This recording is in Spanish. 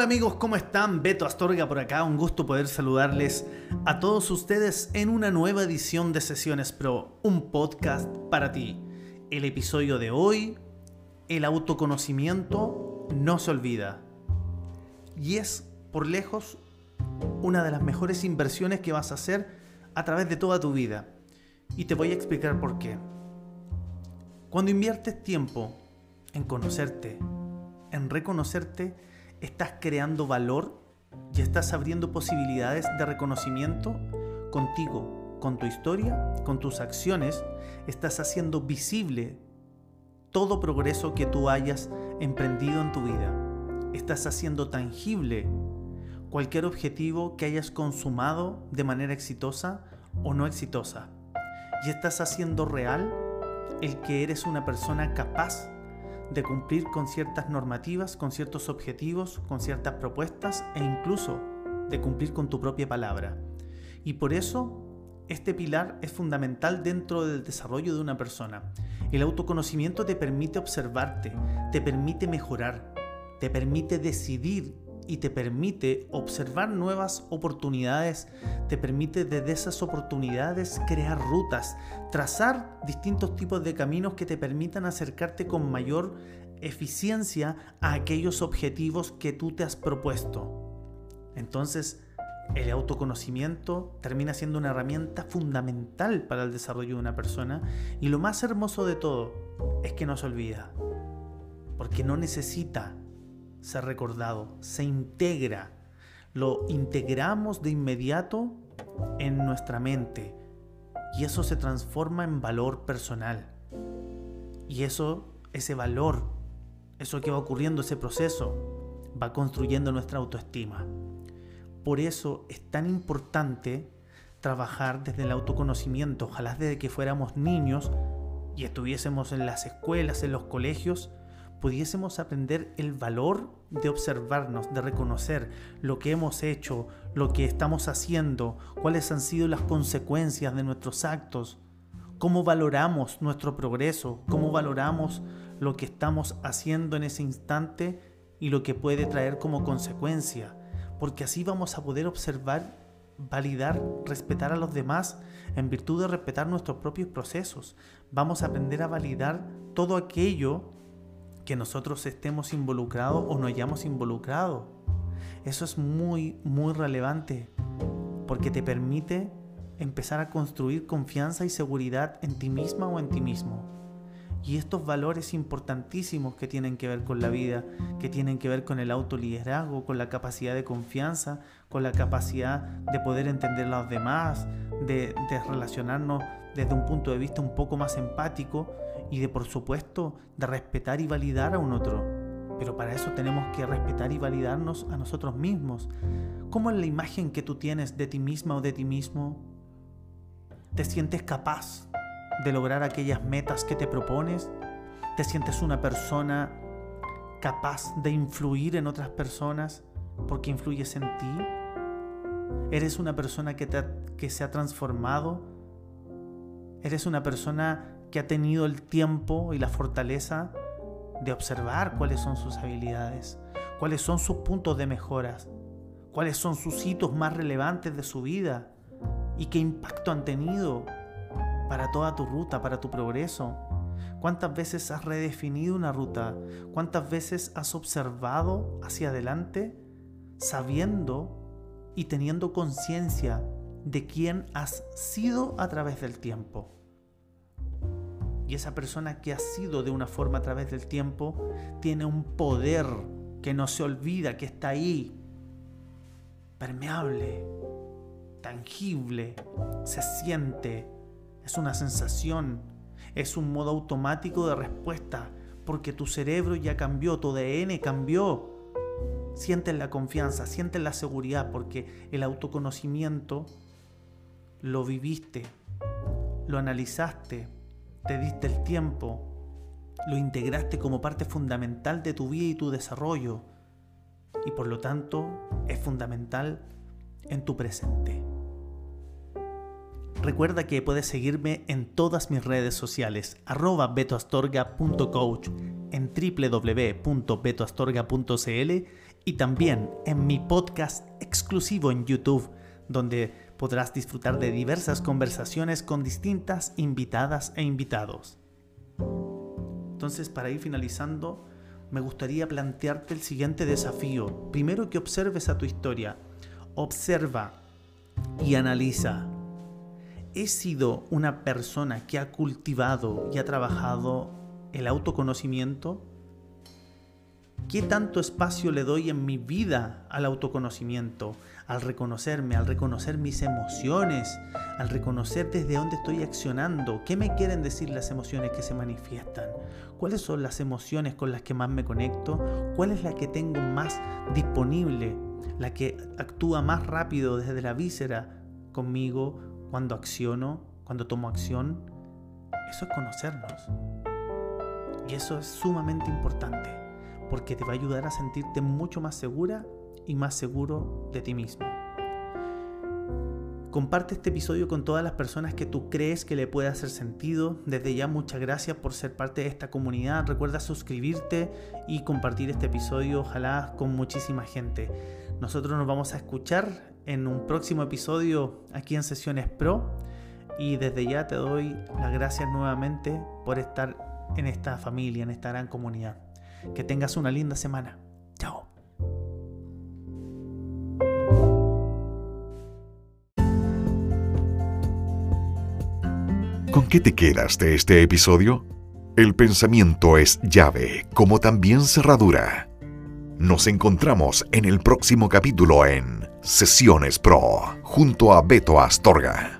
Hola amigos, ¿cómo están? Beto Astorga por acá, un gusto poder saludarles a todos ustedes en una nueva edición de Sesiones Pro, un podcast para ti. El episodio de hoy, el autoconocimiento no se olvida. Y es, por lejos, una de las mejores inversiones que vas a hacer a través de toda tu vida. Y te voy a explicar por qué. Cuando inviertes tiempo en conocerte, en reconocerte, estás creando valor y estás abriendo posibilidades de reconocimiento contigo, con tu historia, con tus acciones, estás haciendo visible todo progreso que tú hayas emprendido en tu vida. Estás haciendo tangible cualquier objetivo que hayas consumado de manera exitosa o no exitosa. Y estás haciendo real el que eres una persona capaz de cumplir con ciertas normativas, con ciertos objetivos, con ciertas propuestas e incluso de cumplir con tu propia palabra. Y por eso este pilar es fundamental dentro del desarrollo de una persona. El autoconocimiento te permite observarte, te permite mejorar, te permite decidir y te permite observar nuevas oportunidades, te permite desde esas oportunidades crear rutas, trazar distintos tipos de caminos que te permitan acercarte con mayor eficiencia a aquellos objetivos que tú te has propuesto. Entonces, el autoconocimiento termina siendo una herramienta fundamental para el desarrollo de una persona y lo más hermoso de todo es que no se olvida, porque no necesita ser recordado, se integra, lo integramos de inmediato en nuestra mente y eso se transforma en valor personal. Y eso, ese valor, eso que va ocurriendo, ese proceso, va construyendo nuestra autoestima. Por eso es tan importante trabajar desde el autoconocimiento, ojalá desde que fuéramos niños y estuviésemos en las escuelas, en los colegios, pudiésemos aprender el valor de observarnos, de reconocer lo que hemos hecho, lo que estamos haciendo, cuáles han sido las consecuencias de nuestros actos, cómo valoramos nuestro progreso, cómo valoramos lo que estamos haciendo en ese instante y lo que puede traer como consecuencia, porque así vamos a poder observar, validar, respetar a los demás en virtud de respetar nuestros propios procesos. Vamos a aprender a validar todo aquello que nosotros estemos involucrados o no hayamos involucrado. Eso es muy, muy relevante porque te permite empezar a construir confianza y seguridad en ti misma o en ti mismo. Y estos valores importantísimos que tienen que ver con la vida, que tienen que ver con el autoliderazgo, con la capacidad de confianza, con la capacidad de poder entender a los demás, de, de relacionarnos desde un punto de vista un poco más empático, y de por supuesto de respetar y validar a un otro. Pero para eso tenemos que respetar y validarnos a nosotros mismos. ¿Cómo es la imagen que tú tienes de ti misma o de ti mismo? ¿Te sientes capaz de lograr aquellas metas que te propones? ¿Te sientes una persona capaz de influir en otras personas porque influyes en ti? ¿Eres una persona que, que se ha transformado? ¿Eres una persona que ha tenido el tiempo y la fortaleza de observar cuáles son sus habilidades, cuáles son sus puntos de mejoras, cuáles son sus hitos más relevantes de su vida y qué impacto han tenido para toda tu ruta, para tu progreso. ¿Cuántas veces has redefinido una ruta? ¿Cuántas veces has observado hacia adelante sabiendo y teniendo conciencia de quién has sido a través del tiempo? Y esa persona que ha sido de una forma a través del tiempo tiene un poder que no se olvida, que está ahí, permeable, tangible, se siente, es una sensación, es un modo automático de respuesta, porque tu cerebro ya cambió, tu ADN cambió, sientes la confianza, sientes la seguridad, porque el autoconocimiento lo viviste, lo analizaste, te diste el tiempo, lo integraste como parte fundamental de tu vida y tu desarrollo, y por lo tanto es fundamental en tu presente. Recuerda que puedes seguirme en todas mis redes sociales, arroba betoastorga.coach, en www.betoastorga.cl y también en mi podcast exclusivo en YouTube, donde podrás disfrutar de diversas conversaciones con distintas invitadas e invitados. Entonces, para ir finalizando, me gustaría plantearte el siguiente desafío. Primero que observes a tu historia. Observa y analiza he sido una persona que ha cultivado y ha trabajado el autoconocimiento? ¿Qué tanto espacio le doy en mi vida al autoconocimiento, al reconocerme, al reconocer mis emociones, al reconocer desde dónde estoy accionando? ¿Qué me quieren decir las emociones que se manifiestan? ¿Cuáles son las emociones con las que más me conecto? ¿Cuál es la que tengo más disponible? La que actúa más rápido desde la víscera conmigo cuando acciono, cuando tomo acción, eso es conocernos. Y eso es sumamente importante, porque te va a ayudar a sentirte mucho más segura y más seguro de ti mismo. Comparte este episodio con todas las personas que tú crees que le puede hacer sentido. Desde ya muchas gracias por ser parte de esta comunidad. Recuerda suscribirte y compartir este episodio, ojalá con muchísima gente. Nosotros nos vamos a escuchar en un próximo episodio aquí en Sesiones Pro y desde ya te doy las gracias nuevamente por estar en esta familia, en esta gran comunidad. Que tengas una linda semana. Chao. ¿Con qué te quedas de este episodio? El pensamiento es llave, como también cerradura. Nos encontramos en el próximo capítulo en Sesiones Pro, junto a Beto Astorga.